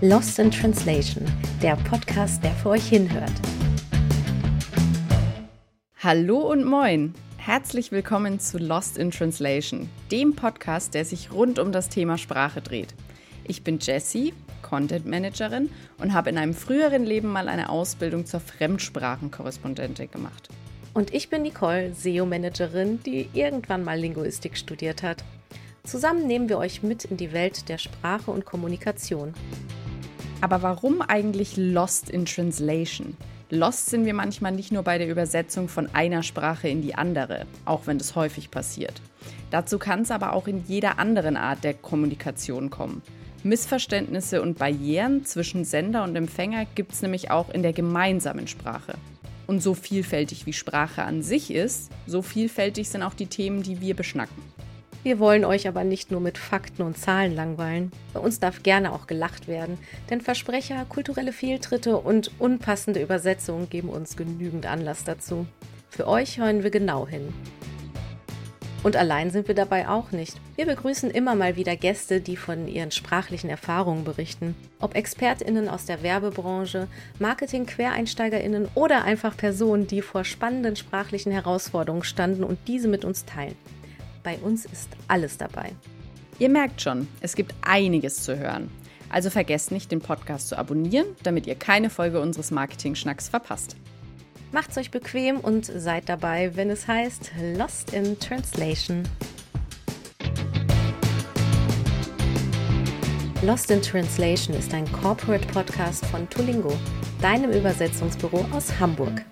Lost in Translation, der Podcast, der für euch hinhört. Hallo und moin! Herzlich willkommen zu Lost in Translation, dem Podcast, der sich rund um das Thema Sprache dreht. Ich bin Jessie, Content Managerin und habe in einem früheren Leben mal eine Ausbildung zur Fremdsprachenkorrespondentin gemacht. Und ich bin Nicole, SEO-Managerin, die irgendwann mal Linguistik studiert hat. Zusammen nehmen wir euch mit in die Welt der Sprache und Kommunikation. Aber warum eigentlich Lost in Translation? Lost sind wir manchmal nicht nur bei der Übersetzung von einer Sprache in die andere, auch wenn das häufig passiert. Dazu kann es aber auch in jeder anderen Art der Kommunikation kommen. Missverständnisse und Barrieren zwischen Sender und Empfänger gibt es nämlich auch in der gemeinsamen Sprache. Und so vielfältig wie Sprache an sich ist, so vielfältig sind auch die Themen, die wir beschnacken. Wir wollen euch aber nicht nur mit Fakten und Zahlen langweilen. Bei uns darf gerne auch gelacht werden, denn Versprecher, kulturelle Fehltritte und unpassende Übersetzungen geben uns genügend Anlass dazu. Für euch hören wir genau hin. Und allein sind wir dabei auch nicht. Wir begrüßen immer mal wieder Gäste, die von ihren sprachlichen Erfahrungen berichten. Ob ExpertInnen aus der Werbebranche, Marketing-QuereinsteigerInnen oder einfach Personen, die vor spannenden sprachlichen Herausforderungen standen und diese mit uns teilen. Bei uns ist alles dabei. Ihr merkt schon, es gibt einiges zu hören. Also vergesst nicht, den Podcast zu abonnieren, damit ihr keine Folge unseres Marketing-Schnacks verpasst. Macht's euch bequem und seid dabei, wenn es heißt Lost in Translation. Lost in Translation ist ein Corporate Podcast von Tulingo, deinem Übersetzungsbüro aus Hamburg.